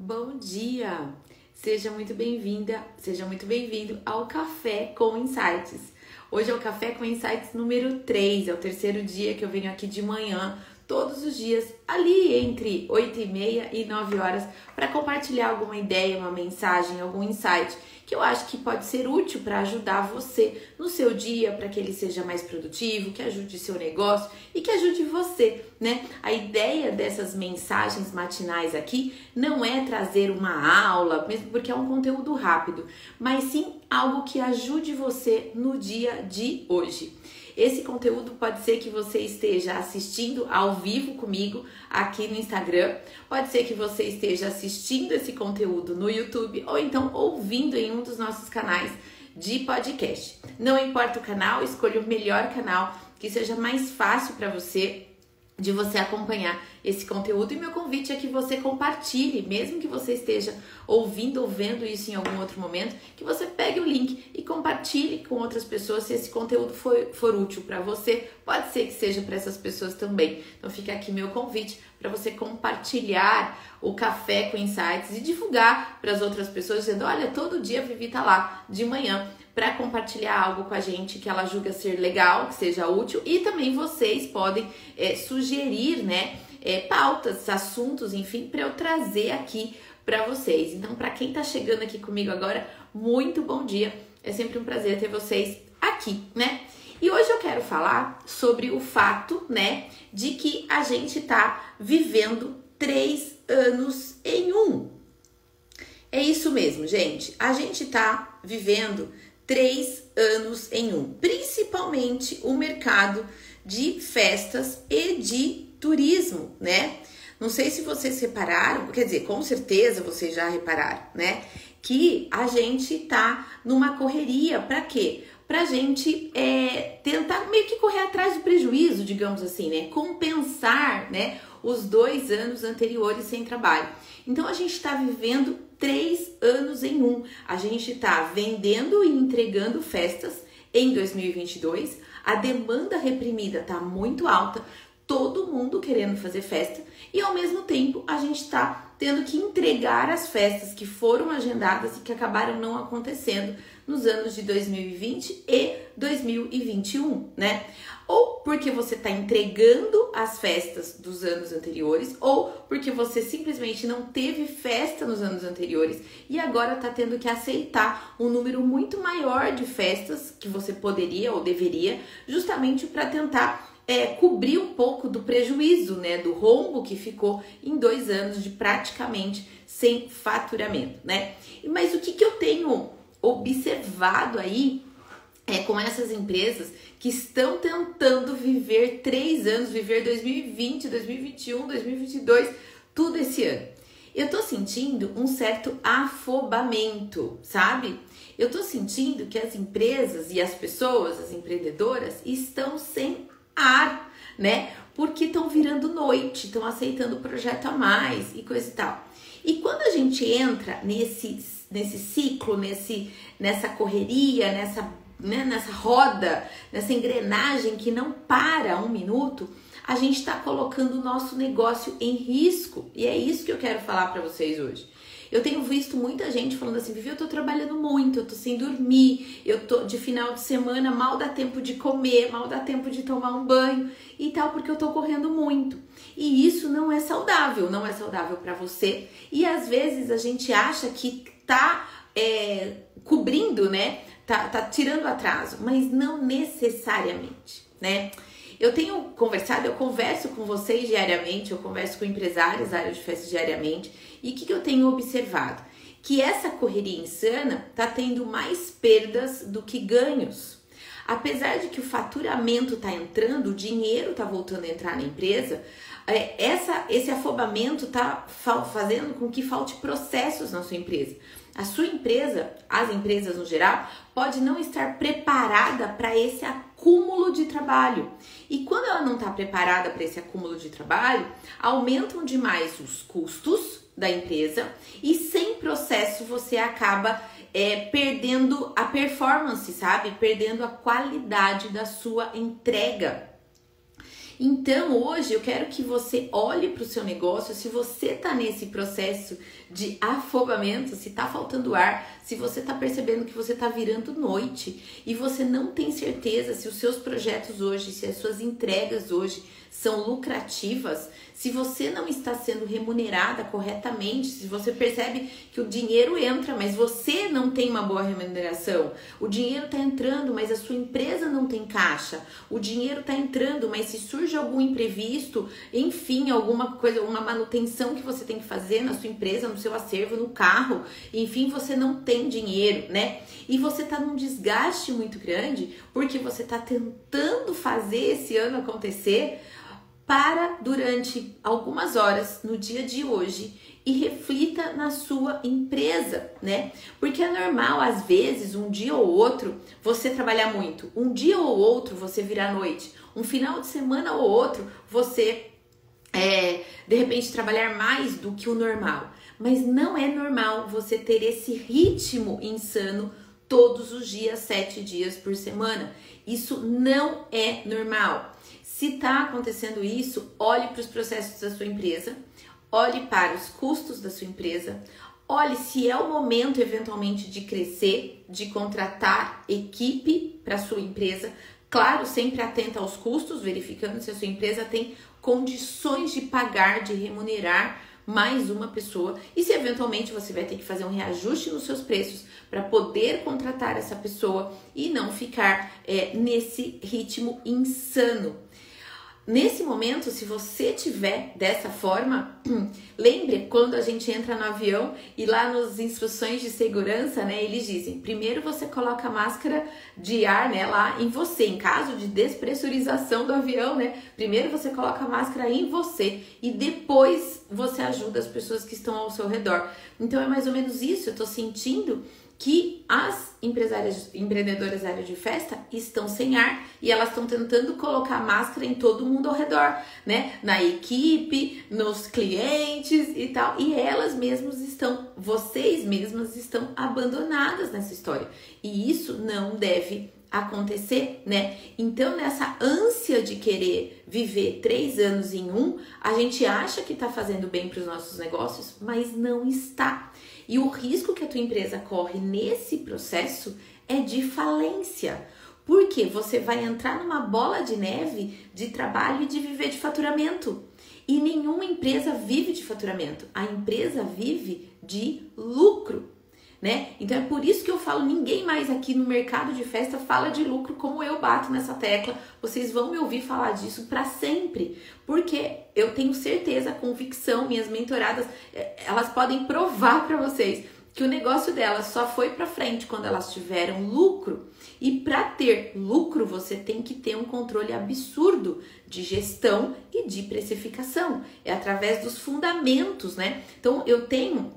Bom dia! Seja muito bem-vinda, seja muito bem-vindo ao Café com Insights. Hoje é o Café com Insights número 3, é o terceiro dia que eu venho aqui de manhã, todos os dias, ali entre 8 e meia e 9 horas, para compartilhar alguma ideia, uma mensagem, algum insight que eu acho que pode ser útil para ajudar você no seu dia, para que ele seja mais produtivo, que ajude seu negócio e que ajude você, né? A ideia dessas mensagens matinais aqui não é trazer uma aula, mesmo porque é um conteúdo rápido, mas sim algo que ajude você no dia de hoje. Esse conteúdo pode ser que você esteja assistindo ao vivo comigo aqui no Instagram, pode ser que você esteja assistindo esse conteúdo no YouTube ou então ouvindo em um dos nossos canais de podcast. Não importa o canal, escolha o melhor canal que seja mais fácil para você de você acompanhar esse conteúdo e meu convite é que você compartilhe, mesmo que você esteja ouvindo ou vendo isso em algum outro momento, que você pegue o link e compartilhe com outras pessoas se esse conteúdo for, for útil para você. Pode ser que seja para essas pessoas também. Então fica aqui meu convite para você compartilhar o café com insights e divulgar para as outras pessoas dizendo: "Olha, todo dia a Vivi tá lá de manhã para compartilhar algo com a gente que ela julga ser legal, que seja útil, e também vocês podem é, sugerir, né, é, pautas, assuntos, enfim, para eu trazer aqui para vocês. Então, para quem está chegando aqui comigo agora, muito bom dia. É sempre um prazer ter vocês aqui, né? E hoje eu quero falar sobre o fato, né, de que a gente está vivendo três anos em um. É isso mesmo, gente. A gente está vivendo três anos em um, principalmente o mercado de festas e de turismo, né? Não sei se vocês repararam, quer dizer, com certeza vocês já repararam, né? Que a gente tá numa correria para quê? Pra gente é, tentar meio que correr atrás do prejuízo, digamos assim, né? Compensar, né? Os dois anos anteriores sem trabalho. Então a gente está vivendo três anos em um. A gente está vendendo e entregando festas em 2022. A demanda reprimida está muito alta, todo mundo querendo fazer festa e ao mesmo tempo a gente está tendo que entregar as festas que foram agendadas e que acabaram não acontecendo nos anos de 2020 e 2021, né? Ou porque você está entregando as festas dos anos anteriores, ou porque você simplesmente não teve festa nos anos anteriores e agora está tendo que aceitar um número muito maior de festas que você poderia ou deveria, justamente para tentar é, cobrir um pouco do prejuízo, né, do rombo que ficou em dois anos de praticamente sem faturamento, né? Mas o que, que eu tenho observado aí é com essas empresas que estão tentando viver três anos, viver 2020, 2021, 2022, tudo esse ano. Eu tô sentindo um certo afobamento, sabe? Eu tô sentindo que as empresas e as pessoas, as empreendedoras, estão sem ar, né? Porque estão virando noite, estão aceitando o projeto a mais e coisa e tal. E quando a gente entra nesse, nesse ciclo, nesse, nessa correria, nessa, né, nessa roda, nessa engrenagem que não para um minuto, a gente está colocando o nosso negócio em risco. E é isso que eu quero falar para vocês hoje. Eu tenho visto muita gente falando assim, Vivi, eu tô trabalhando muito, eu tô sem dormir, eu tô de final de semana, mal dá tempo de comer, mal dá tempo de tomar um banho e tal, porque eu tô correndo muito. E isso não é saudável, não é saudável para você. E às vezes a gente acha que tá é, cobrindo, né? Tá, tá tirando atraso, mas não necessariamente, né? Eu tenho conversado, eu converso com vocês diariamente, eu converso com empresários da área de festas diariamente, e o que, que eu tenho observado? Que essa correria insana tá tendo mais perdas do que ganhos. Apesar de que o faturamento tá entrando, o dinheiro tá voltando a entrar na empresa, é, essa, esse afobamento tá fazendo com que falte processos na sua empresa. A sua empresa, as empresas no geral, pode não estar preparada para esse acúmulo de trabalho. E quando ela não está preparada para esse acúmulo de trabalho, aumentam demais os custos da empresa e sem processo você acaba é, perdendo a performance, sabe? Perdendo a qualidade da sua entrega. Então, hoje eu quero que você olhe para o seu negócio, se você está nesse processo de afogamento, se está faltando ar, se você está percebendo que você está virando noite e você não tem certeza se os seus projetos hoje, se as suas entregas hoje são lucrativas, se você não está sendo remunerada corretamente, se você percebe que o dinheiro entra, mas você não tem uma boa remuneração, o dinheiro está entrando, mas a sua empresa não tem caixa, o dinheiro está entrando, mas se surge algum imprevisto, enfim, alguma coisa, uma manutenção que você tem que fazer na sua empresa, no seu acervo, no carro, enfim, você não tem dinheiro, né? E você está num desgaste muito grande porque você está tentando fazer esse ano acontecer para durante algumas horas no dia de hoje e reflita na sua empresa, né? Porque é normal, às vezes, um dia ou outro você trabalhar muito, um dia ou outro você virar noite, um final de semana ou outro você é, de repente trabalhar mais do que o normal. Mas não é normal você ter esse ritmo insano todos os dias, sete dias por semana. Isso não é normal. Se está acontecendo isso, olhe para os processos da sua empresa, olhe para os custos da sua empresa, olhe se é o momento eventualmente de crescer, de contratar equipe para sua empresa. Claro, sempre atenta aos custos, verificando se a sua empresa tem condições de pagar, de remunerar mais uma pessoa e se eventualmente você vai ter que fazer um reajuste nos seus preços para poder contratar essa pessoa e não ficar é, nesse ritmo insano. Nesse momento, se você tiver dessa forma, lembre quando a gente entra no avião e lá nas instruções de segurança, né, eles dizem: primeiro você coloca a máscara de ar, né, lá em você, em caso de despressurização do avião, né, primeiro você coloca a máscara em você e depois você ajuda as pessoas que estão ao seu redor. Então é mais ou menos isso, eu tô sentindo que as empresárias, empreendedoras da área de festa estão sem ar e elas estão tentando colocar máscara em todo mundo ao redor, né? Na equipe, nos clientes e tal. E elas mesmas estão, vocês mesmas estão abandonadas nessa história. E isso não deve acontecer, né? Então, nessa ânsia de querer viver três anos em um, a gente acha que está fazendo bem para os nossos negócios, mas não está. E o risco que a tua empresa corre nesse processo é de falência. Porque você vai entrar numa bola de neve de trabalho e de viver de faturamento. E nenhuma empresa vive de faturamento. A empresa vive de lucro né? Então é por isso que eu falo, ninguém mais aqui no mercado de festa fala de lucro como eu bato nessa tecla. Vocês vão me ouvir falar disso para sempre, porque eu tenho certeza, convicção, minhas mentoradas, é, elas podem provar para vocês que o negócio delas só foi para frente quando elas tiveram lucro. E para ter lucro, você tem que ter um controle absurdo de gestão e de precificação. É através dos fundamentos, né? Então eu tenho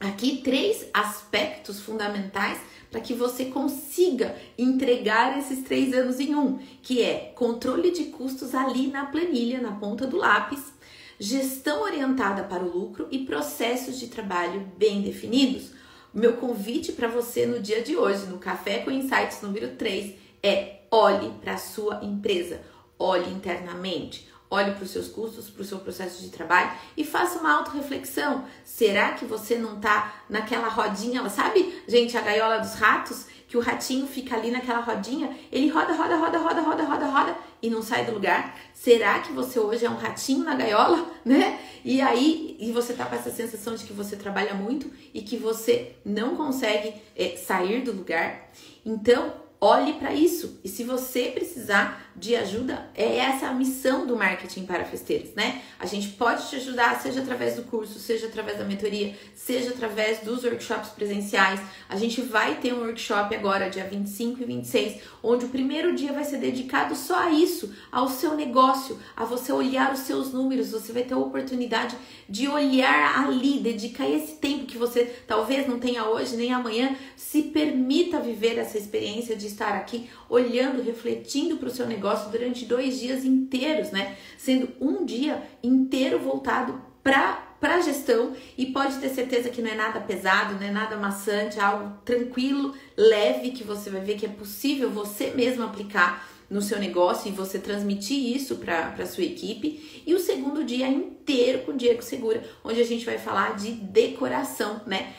aqui três aspectos fundamentais para que você consiga entregar esses três anos em um, que é controle de custos ali na planilha, na ponta do lápis, gestão orientada para o lucro e processos de trabalho bem definidos. Meu convite para você no dia de hoje, no Café com Insights número 3, é olhe para a sua empresa, olhe internamente, Olhe para os seus custos, para o seu processo de trabalho e faça uma autorreflexão. Será que você não está naquela rodinha? Sabe, gente, a gaiola dos ratos? Que o ratinho fica ali naquela rodinha, ele roda, roda, roda, roda, roda, roda, roda e não sai do lugar. Será que você hoje é um ratinho na gaiola, né? E aí, e você tá com essa sensação de que você trabalha muito e que você não consegue é, sair do lugar? Então, olhe para isso. E se você precisar de ajuda, é essa a missão do marketing para festeiros, né? A gente pode te ajudar, seja através do curso, seja através da mentoria, seja através dos workshops presenciais. A gente vai ter um workshop agora, dia 25 e 26, onde o primeiro dia vai ser dedicado só a isso, ao seu negócio, a você olhar os seus números. Você vai ter a oportunidade de olhar ali, dedicar esse tempo que você talvez não tenha hoje nem amanhã, se permita viver essa experiência de estar aqui olhando, refletindo para o seu negócio durante dois dias inteiros, né? Sendo um dia inteiro voltado para para gestão e pode ter certeza que não é nada pesado, não é nada maçante, é algo tranquilo, leve que você vai ver que é possível você mesmo aplicar no seu negócio e você transmitir isso para a sua equipe. E o segundo dia inteiro com Diego Segura, onde a gente vai falar de decoração, né?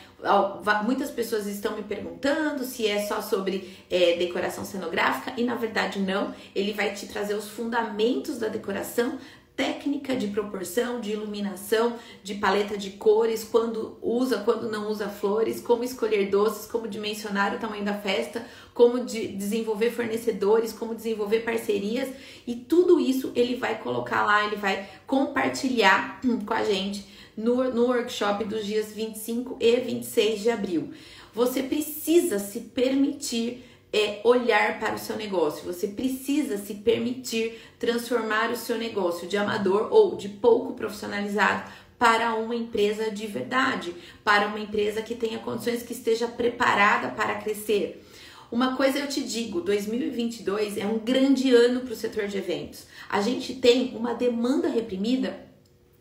Muitas pessoas estão me perguntando se é só sobre é, decoração cenográfica e na verdade não. Ele vai te trazer os fundamentos da decoração, técnica de proporção, de iluminação, de paleta de cores, quando usa, quando não usa flores, como escolher doces, como dimensionar o tamanho da festa, como de desenvolver fornecedores, como desenvolver parcerias e tudo isso ele vai colocar lá, ele vai compartilhar com a gente no, no workshop dos dias 25 e 26 de abril. Você precisa se permitir é olhar para o seu negócio. Você precisa se permitir transformar o seu negócio de amador ou de pouco profissionalizado para uma empresa de verdade, para uma empresa que tenha condições que esteja preparada para crescer. Uma coisa eu te digo, 2022 é um grande ano para o setor de eventos. A gente tem uma demanda reprimida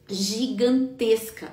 gigantesca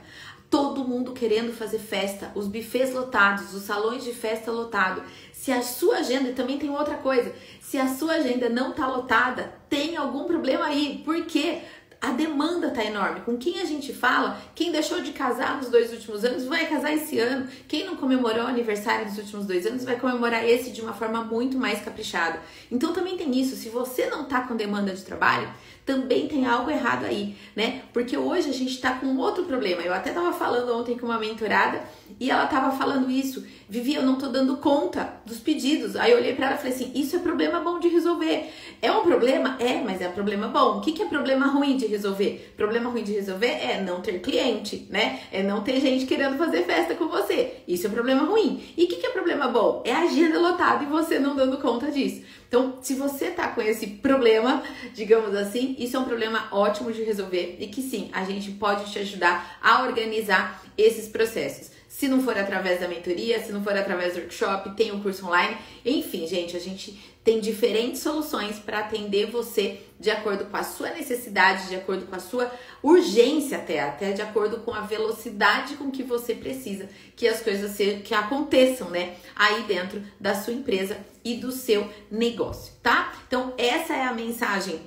todo mundo querendo fazer festa, os bufês lotados, os salões de festa lotados. Se a sua agenda, e também tem outra coisa, se a sua agenda não tá lotada, tem algum problema aí. Por quê? a demanda tá enorme. Com quem a gente fala, quem deixou de casar nos dois últimos anos vai casar esse ano. Quem não comemorou o aniversário nos últimos dois anos vai comemorar esse de uma forma muito mais caprichada. Então também tem isso. Se você não tá com demanda de trabalho, também tem algo errado aí, né? Porque hoje a gente tá com outro problema. Eu até tava falando ontem com uma mentorada e ela tava falando isso. Vivi, eu não tô dando conta dos pedidos. Aí eu olhei para ela e falei assim: Isso é problema bom de resolver. É um problema? É, mas é problema bom. O que, que é problema ruim de resolver? Problema ruim de resolver é não ter cliente, né? É não ter gente querendo fazer festa com você. Isso é problema ruim. E o que, que é problema bom? É a agenda lotada e você não dando conta disso. Então, se você tá com esse problema, digamos assim, isso é um problema ótimo de resolver e que sim, a gente pode te ajudar a organizar esses processos. Se não for através da mentoria, se não for através do workshop, tem o um curso online. Enfim, gente, a gente tem diferentes soluções para atender você de acordo com a sua necessidade, de acordo com a sua urgência até, até de acordo com a velocidade com que você precisa que as coisas se, que aconteçam, né, aí dentro da sua empresa e do seu negócio, tá? Então, essa é a mensagem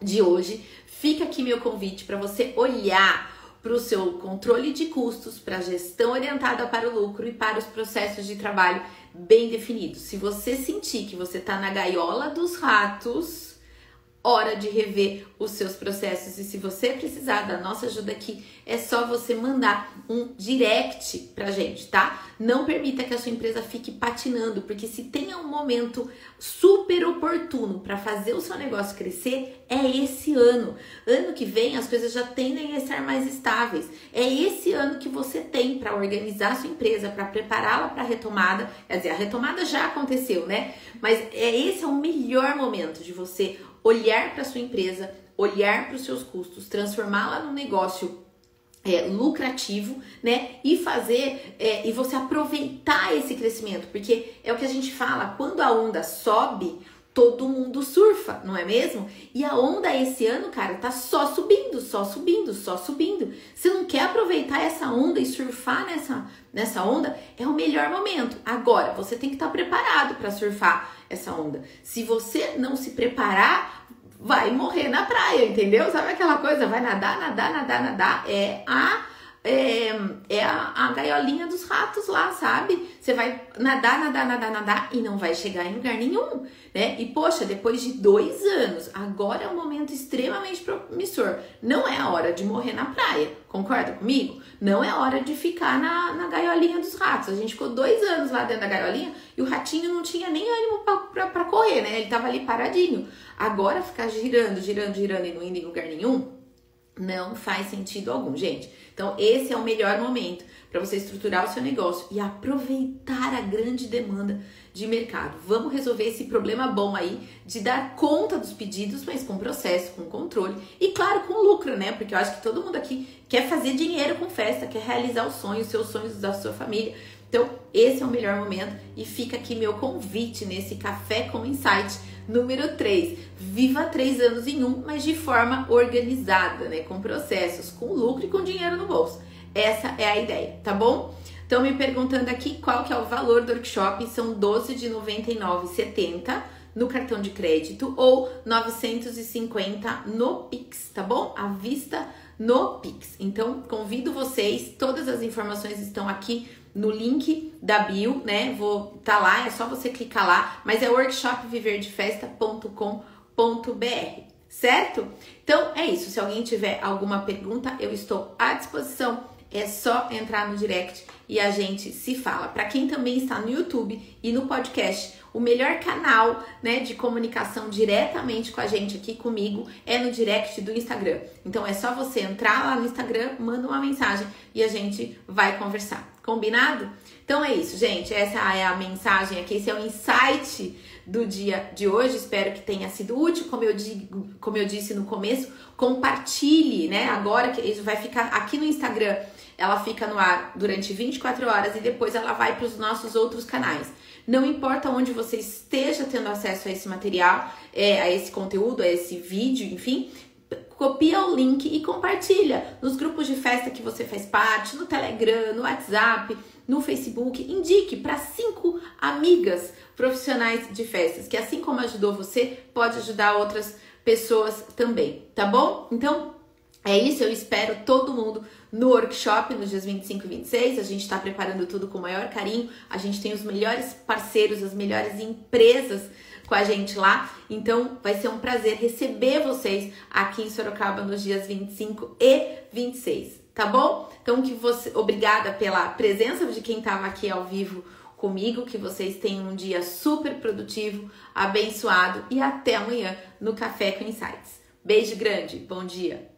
de hoje. Fica aqui meu convite para você olhar para o seu controle de custos, para a gestão orientada para o lucro e para os processos de trabalho bem definidos. Se você sentir que você está na gaiola dos ratos, hora de rever os seus processos. E se você precisar da nossa ajuda aqui, é só você mandar um direct pra gente, tá? Não permita que a sua empresa fique patinando, porque se tem um momento super oportuno para fazer o seu negócio crescer, é esse ano. Ano que vem as coisas já tendem a estar mais estáveis. É esse ano que você tem para organizar a sua empresa, para prepará-la para a retomada. Quer dizer, a retomada já aconteceu, né? Mas é esse é o melhor momento de você olhar para sua empresa, olhar para os seus custos, transformá-la num negócio é, lucrativo, né? E fazer é, e você aproveitar esse crescimento, porque é o que a gente fala, quando a onda sobe, todo mundo surfa, não é mesmo? E a onda esse ano, cara, tá só subindo, só subindo, só subindo. Você não quer aproveitar essa onda e surfar nessa, nessa onda? É o melhor momento. Agora, você tem que estar tá preparado para surfar essa onda. Se você não se preparar, vai morrer na praia, entendeu? Sabe aquela coisa? Vai nadar, nadar, nadar, nadar. É a é, é a, a, gaiolinha dos ratos lá, sabe? Você vai nadar, nadar, nadar, nadar e não vai chegar em lugar nenhum, né? E poxa, depois de dois anos, agora é um momento extremamente promissor. Não é a hora de morrer na praia, concorda comigo? Não é hora de ficar na, na gaiolinha dos ratos. A gente ficou dois anos lá dentro da gaiolinha e o ratinho não tinha nem ânimo pra correr, né? Ele tava ali paradinho. Agora ficar girando, girando, girando e não indo em lugar nenhum, não faz sentido algum, gente. Então, esse é o melhor momento para você estruturar o seu negócio e aproveitar a grande demanda de mercado. Vamos resolver esse problema bom aí de dar conta dos pedidos, mas com processo, com controle e, claro, com lucro, né? Porque eu acho que todo mundo aqui quer fazer dinheiro com festa, quer realizar os sonhos, os seus sonhos da sua família. Então, esse é o melhor momento e fica aqui meu convite nesse Café com Insight número 3. Viva três anos em um, mas de forma organizada, né? Com processos, com lucro e com dinheiro no bolso. Essa é a ideia, tá bom? Estão me perguntando aqui qual que é o valor do workshop, são 12 de 99,70 no cartão de crédito ou 950 no Pix, tá bom? À vista no Pix. Então, convido vocês, todas as informações estão aqui no link da bio, né? Vou tá lá, é só você clicar lá, mas é workshopviverdefesta.com.br, certo? Então é isso. Se alguém tiver alguma pergunta, eu estou à disposição. É só entrar no direct e a gente se fala. Para quem também está no YouTube e no podcast, o melhor canal, né, de comunicação diretamente com a gente aqui comigo é no direct do Instagram. Então é só você entrar lá no Instagram, manda uma mensagem e a gente vai conversar. Combinado? Então é isso, gente. Essa é a mensagem aqui, esse é o insight do dia de hoje. Espero que tenha sido útil, como eu digo, como eu disse no começo, compartilhe, né? Agora que isso vai ficar aqui no Instagram, ela fica no ar durante 24 horas e depois ela vai para os nossos outros canais. Não importa onde você esteja tendo acesso a esse material, é, a esse conteúdo, a esse vídeo, enfim, copia o link e compartilha nos grupos de festa que você faz parte, no Telegram, no WhatsApp, no Facebook. Indique para cinco amigas profissionais de festas, que assim como ajudou você, pode ajudar outras pessoas também, tá bom? Então, é isso, eu espero todo mundo no workshop nos dias 25 e 26. A gente está preparando tudo com o maior carinho. A gente tem os melhores parceiros, as melhores empresas com a gente lá. Então vai ser um prazer receber vocês aqui em Sorocaba nos dias 25 e 26, tá bom? Então que você, obrigada pela presença de quem estava aqui ao vivo comigo, que vocês tenham um dia super produtivo, abençoado e até amanhã no Café com Insights. Beijo grande, bom dia.